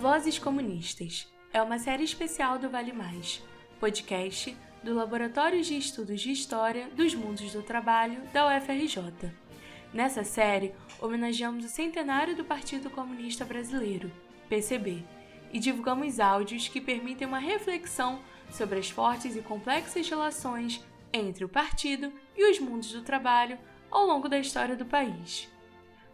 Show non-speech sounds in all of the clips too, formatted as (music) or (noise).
Vozes Comunistas é uma série especial do Vale Mais, podcast do Laboratório de Estudos de História dos Mundos do Trabalho da UFRJ. Nessa série, homenageamos o centenário do Partido Comunista Brasileiro, PCB, e divulgamos áudios que permitem uma reflexão sobre as fortes e complexas relações entre o partido e os mundos do trabalho ao longo da história do país.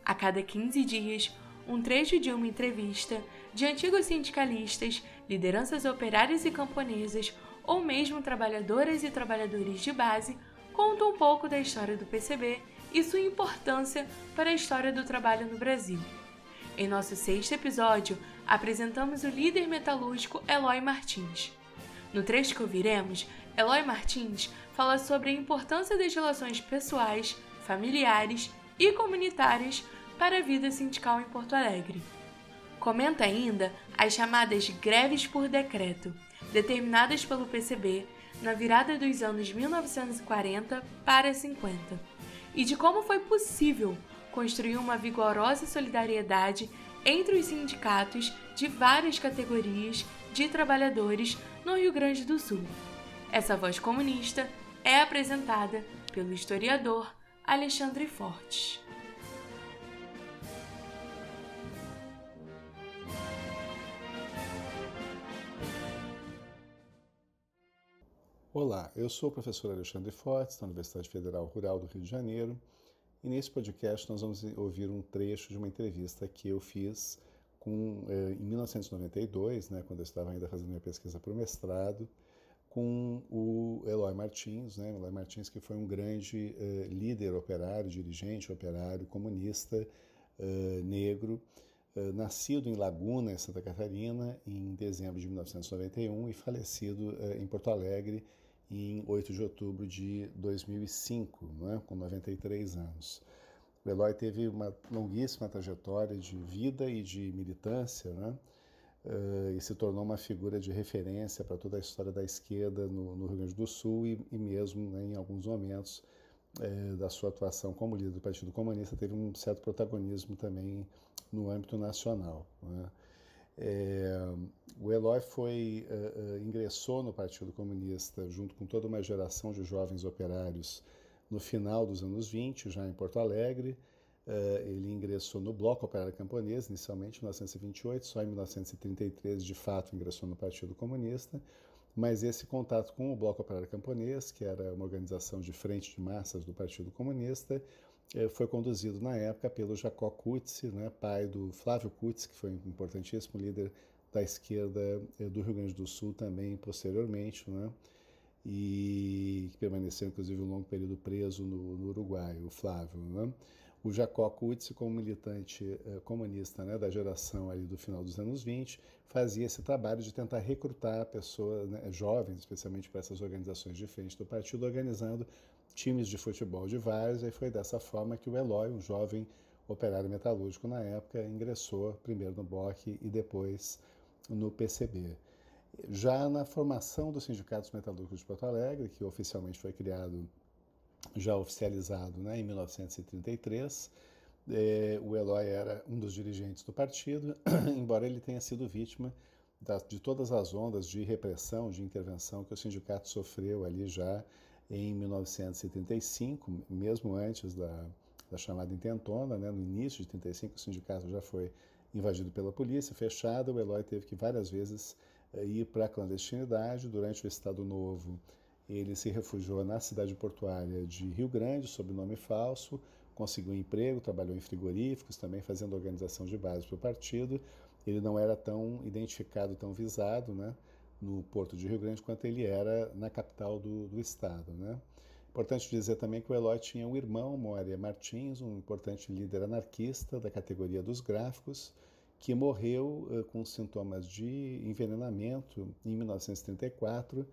A cada 15 dias, um trecho de uma entrevista de antigos sindicalistas, lideranças operárias e camponesas, ou mesmo trabalhadoras e trabalhadores de base, conta um pouco da história do PCB e sua importância para a história do trabalho no Brasil. Em nosso sexto episódio, apresentamos o líder metalúrgico Eloy Martins. No trecho que ouviremos, Eloy Martins fala sobre a importância das relações pessoais, familiares e comunitárias para a vida sindical em Porto Alegre. Comenta ainda as chamadas greves por decreto, determinadas pelo PCB na virada dos anos 1940 para 50, e de como foi possível construir uma vigorosa solidariedade entre os sindicatos de várias categorias de trabalhadores no Rio Grande do Sul. Essa voz comunista é apresentada pelo historiador Alexandre Fortes. Olá, eu sou o professor Alexandre Fortes, da Universidade Federal Rural do Rio de Janeiro, e nesse podcast nós vamos ouvir um trecho de uma entrevista que eu fiz com, eh, em 1992, né, quando eu estava ainda fazendo minha pesquisa para o mestrado, com o Eloy Martins, né, Eloy Martins que foi um grande eh, líder operário, dirigente operário, comunista, eh, negro, nascido em Laguna, em Santa Catarina, em dezembro de 1991 e falecido em Porto Alegre em 8 de outubro de 2005, né, com 93 anos. O Eloy teve uma longuíssima trajetória de vida e de militância, né, uh, e se tornou uma figura de referência para toda a história da esquerda no, no Rio Grande do Sul e, e mesmo né, em alguns momentos uh, da sua atuação como líder do Partido Comunista teve um certo protagonismo também no âmbito nacional. Né. É, o Eloy foi, uh, uh, ingressou no Partido Comunista junto com toda uma geração de jovens operários no final dos anos 20, já em Porto Alegre. Uh, ele ingressou no Bloco Operário Camponês, inicialmente em 1928, só em 1933, de fato, ingressou no Partido Comunista. Mas esse contato com o Bloco Operário Camponês, que era uma organização de frente de massas do Partido Comunista, foi conduzido na época pelo Jacó Kutzi, né, pai do Flávio Kutzi, que foi um importantíssimo líder da esquerda é, do Rio Grande do Sul também posteriormente, né, e que permaneceu inclusive um longo período preso no, no Uruguai, o Flávio. Né. O Jacó Kutzi, como militante eh, comunista né, da geração ali do final dos anos 20, fazia esse trabalho de tentar recrutar pessoas, né, jovens, especialmente para essas organizações de frente do partido, organizando times de futebol de várzea, e foi dessa forma que o Eloy, um jovem operário metalúrgico na época, ingressou primeiro no BOC e depois no PCB. Já na formação dos sindicatos metalúrgicos de Porto Alegre, que oficialmente foi criado já oficializado né, em 1933. É, o Eloy era um dos dirigentes do partido, (clears throat) embora ele tenha sido vítima da, de todas as ondas de repressão, de intervenção que o sindicato sofreu ali já em 1935, mesmo antes da, da chamada intentona, né, no início de 35 o sindicato já foi invadido pela polícia, fechado, o Eloy teve que várias vezes é, ir para a clandestinidade durante o Estado Novo ele se refugiou na cidade portuária de Rio Grande, sob nome falso, conseguiu um emprego, trabalhou em frigoríficos, também fazendo organização de base para o partido. Ele não era tão identificado, tão visado né, no porto de Rio Grande quanto ele era na capital do, do estado. Né. Importante dizer também que o Eloy tinha um irmão, Moaria Martins, um importante líder anarquista da categoria dos gráficos, que morreu uh, com sintomas de envenenamento em 1934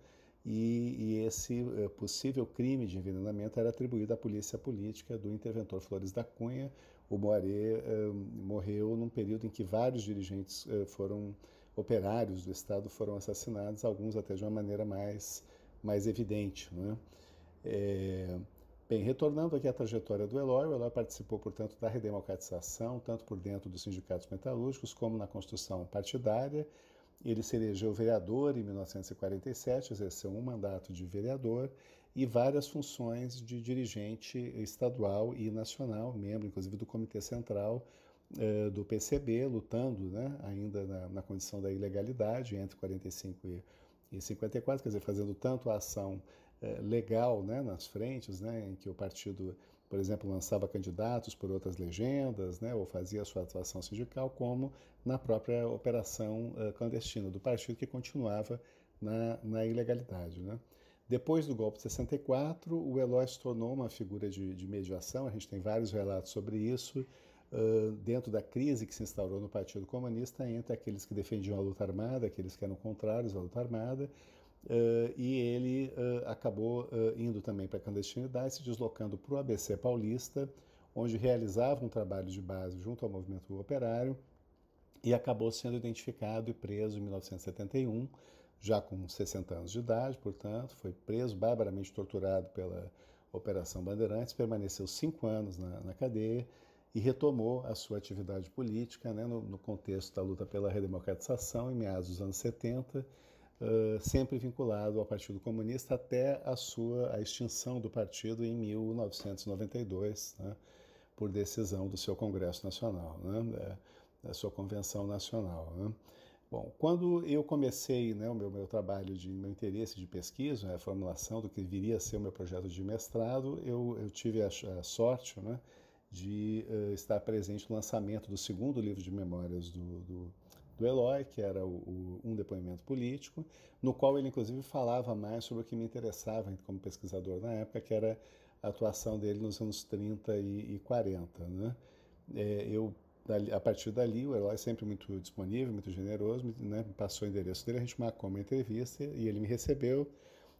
e, e esse uh, possível crime de envenenamento era atribuído à polícia política do interventor Flores da Cunha. O Moaré uh, morreu num período em que vários dirigentes foram operários do Estado foram assassinados, alguns até de uma maneira mais, mais evidente. Né? É, Bem, retornando aqui à trajetória do Eloy, o Eloy participou, portanto, da redemocratização, tanto por dentro dos sindicatos metalúrgicos como na construção partidária. Ele se elegeu vereador em 1947, exerceu um mandato de vereador e várias funções de dirigente estadual e nacional, membro, inclusive, do Comitê Central eh, do PCB, lutando né, ainda na, na, condição da ilegalidade entre 45 e, e 54, quer dizer, fazendo tanto a ação é, legal né, nas frentes, né, em que o partido, por exemplo, lançava candidatos por outras legendas, né, ou fazia sua atuação sindical, como na própria operação uh, clandestina do partido, que continuava na, na ilegalidade. Né. Depois do golpe de 64, o Eloy se tornou uma figura de, de mediação, a gente tem vários relatos sobre isso, Dentro da crise que se instaurou no Partido Comunista entre aqueles que defendiam a luta armada, aqueles que eram contrários à luta armada, Uh, e ele uh, acabou uh, indo também para a clandestinidade, se deslocando para o ABC Paulista, onde realizava um trabalho de base junto ao movimento operário e acabou sendo identificado e preso em 1971, já com 60 anos de idade, portanto, foi preso, barbaramente torturado pela Operação Bandeirantes, permaneceu cinco anos na, na cadeia e retomou a sua atividade política né, no, no contexto da luta pela redemocratização em meados dos anos 70 uh, sempre vinculado ao Partido Comunista até a sua a extinção do partido em 1992, né, por decisão do seu Congresso Nacional, né, da, da, sua Convenção Nacional. Né. Bom, quando eu comecei né, o meu, meu trabalho de meu interesse de pesquisa, né, a formulação do que viria a ser o meu projeto de mestrado, eu, eu tive a, a sorte né, de uh, estar presente no lançamento do segundo livro de memórias do, do do Eloy, que era o, o, um depoimento político, no qual ele inclusive falava mais sobre o que me interessava como pesquisador na época, que era a atuação dele nos anos 30 e, e 40. Né? É, eu, a partir dali, o Eloy sempre muito disponível, muito generoso, né, me passou o endereço dele, a gente marcou uma entrevista e ele me recebeu.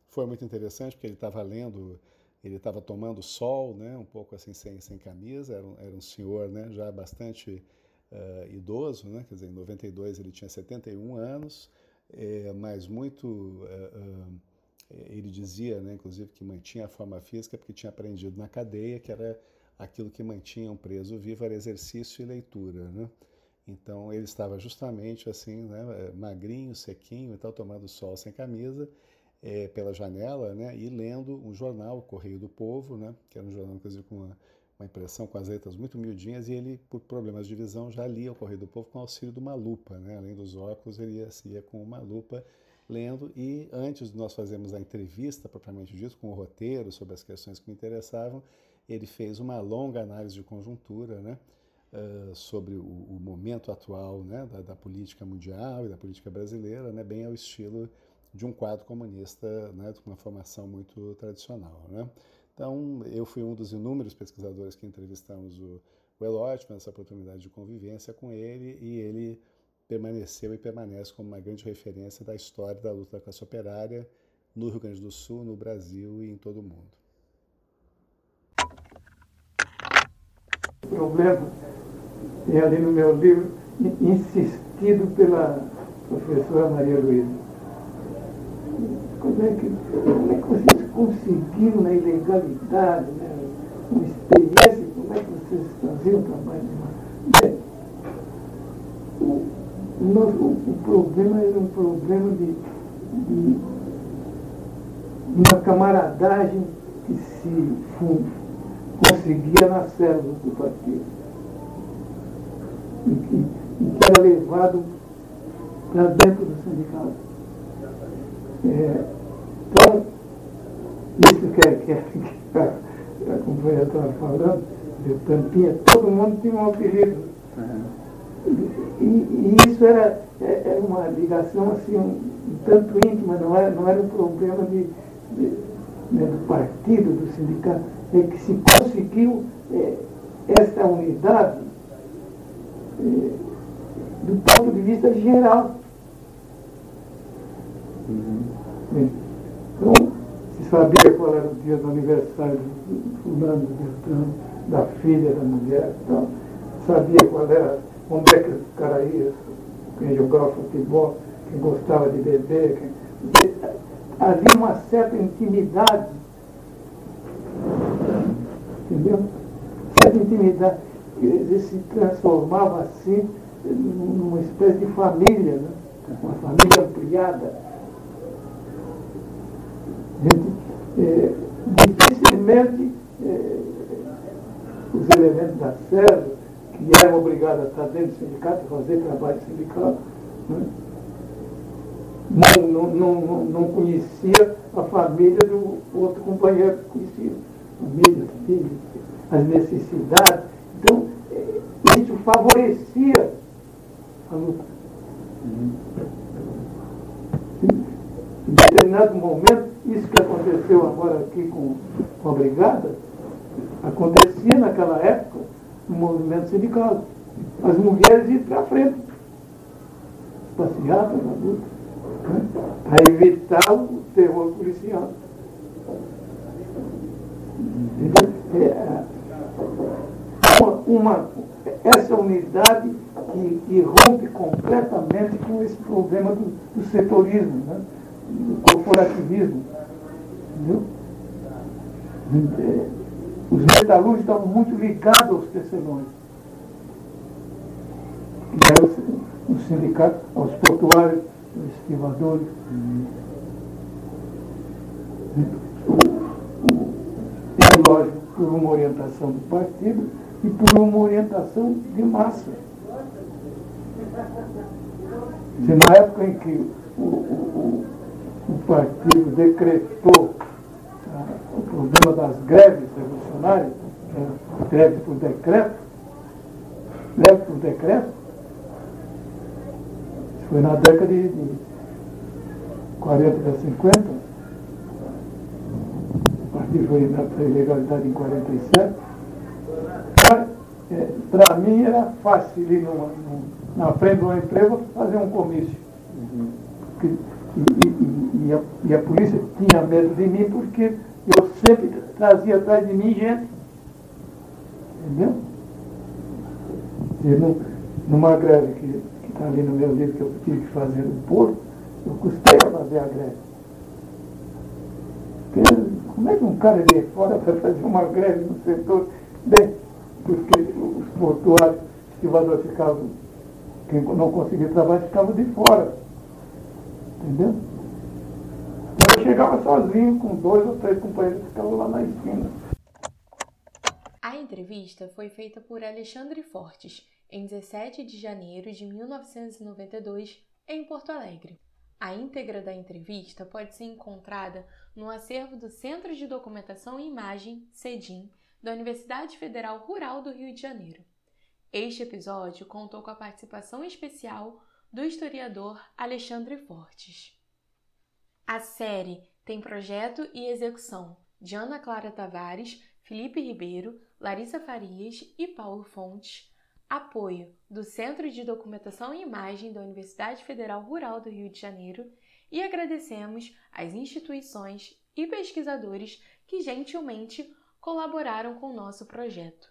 Foi muito interessante porque ele estava lendo, ele estava tomando sol, né, um pouco assim sem, sem camisa, era um, era um senhor né, já bastante uh, idoso, né? quer dizer, em 92 ele tinha 71 anos, é, mas muito. Uh, uh, ele dizia, né, inclusive, que mantinha a forma física porque tinha aprendido na cadeia que era aquilo que mantinha um preso vivo era exercício e leitura. Né? Então ele estava justamente assim, né, magrinho, sequinho e tal, tomando sol sem camisa, é, pela janela, né, e lendo um jornal, o Correio do Povo, né, que era um jornal, inclusive, com uma uma impressão com as letras muito miudinhas, e ele, por problemas de visão, já lia o Correio do Povo com auxílio de uma lupa. Né? Além dos óculos, ele ia, ia com uma lupa lendo, e antes de nós fazermos a entrevista, propriamente dito, com o roteiro sobre as questões que me interessavam, ele fez uma longa análise de conjuntura, né? Uh, sobre o, o, momento atual né, da, da, política mundial e da política brasileira, né, bem ao estilo de um quadro comunista né, com uma formação muito tradicional. Né? Então, eu fui um dos inúmeros pesquisadores que entrevistamos o, o Eloy, tivemos essa oportunidade de convivência com ele e ele permaneceu e permanece como uma grande referência da história da luta da classe operária no Rio Grande do Sul, no Brasil e em todo o mundo. O problema é ali no meu livro, insistido pela professora Maria Luísa. Como é que, como é que vocês conseguiram na ilegalidade, né, uma experiência, como é que vocês faziam o trabalho de Bem, o, o, problema era um problema de, de uma camaradagem que se conseguia nas células do partido. E que, e que era levado para dentro do sindicato. É, isso que, é, que, é, que a, companheira estava falando, de Tampinha, todo mundo tinha um apelido. E, e, isso era, é, era uma ligação assim, um, um tanto íntima, não era, não era um problema de, de né, do partido, do sindicato, é que se conseguiu é, essa unidade é, do ponto de vista geral. Uhum. Então, sabia qual era o dia do aniversário do fulano, da filha da mulher, então, sabia qual era, onde é que o cara ia, quem jogava futebol, quem gostava de beber, quem... havia uma certa intimidade Entendeu? Certa intimidade. Ele se transformava assim numa espécie de família, né? uma família ampliada. É, dificilmente é, os elementos da SERV, que eram obrigados a estar dentro do sindicato, fazer trabalho sindical, né? não, não, não, não conhecia a família do outro companheiro que conhecia. Família, filho, as necessidades. Então, é, isso favorecia a luta. Em determinado momento, aconteceu agora aqui com, com a brigada, acontecia naquela época no movimento sindical. As mulheres iam para frente, passeavam na luta, né? para evitar o terror policial. É, uma, uma, essa unidade que, que, rompe completamente com esse problema do, do setorismo, né? do corporativismo. É, os metalúrgicos estavam muito ligados aos tecelões, que era o, sindicato, aos portuários, aos estivadores. E, lógico, por uma orientação do partido e por uma orientação de massa. na época em que o, o, o partido decretou o problema das greves revolucionárias, é, greve por decreto, greve por decreto, foi na década de, de 40 para 50, o partido foi para a ilegalidade em 47, para mim era fácil ir numa, numa, na frente de uma empresa fazer um comício. Uhum. e, e, e, a, e, a, polícia tinha medo de mim porque eu sempre trazia atrás de mim gente. Entendeu? E numa greve que está ali no meu livro que eu tive que fazer no Porto, eu custei a fazer a greve. Porque, como é que um cara de fora vai fazer uma greve no setor? Bem, porque os portuários, estivadores ficavam, quem não conseguia trabalho ficava de fora. Entendeu? Eu chegava sozinho com dois ou três companheiros que ficavam lá na esquina. A entrevista foi feita por Alexandre Fortes em 17 de janeiro de 1992 em Porto Alegre. A íntegra da entrevista pode ser encontrada no acervo do Centro de Documentação e Imagem, CEDIM, da Universidade Federal Rural do Rio de Janeiro. Este episódio contou com a participação especial do historiador Alexandre Fortes. A série tem projeto e execução de Ana Clara Tavares, Felipe Ribeiro, Larissa Farias e Paulo Fontes, apoio do Centro de Documentação e Imagem da Universidade Federal Rural do Rio de Janeiro e agradecemos às instituições e pesquisadores que gentilmente colaboraram com o nosso projeto.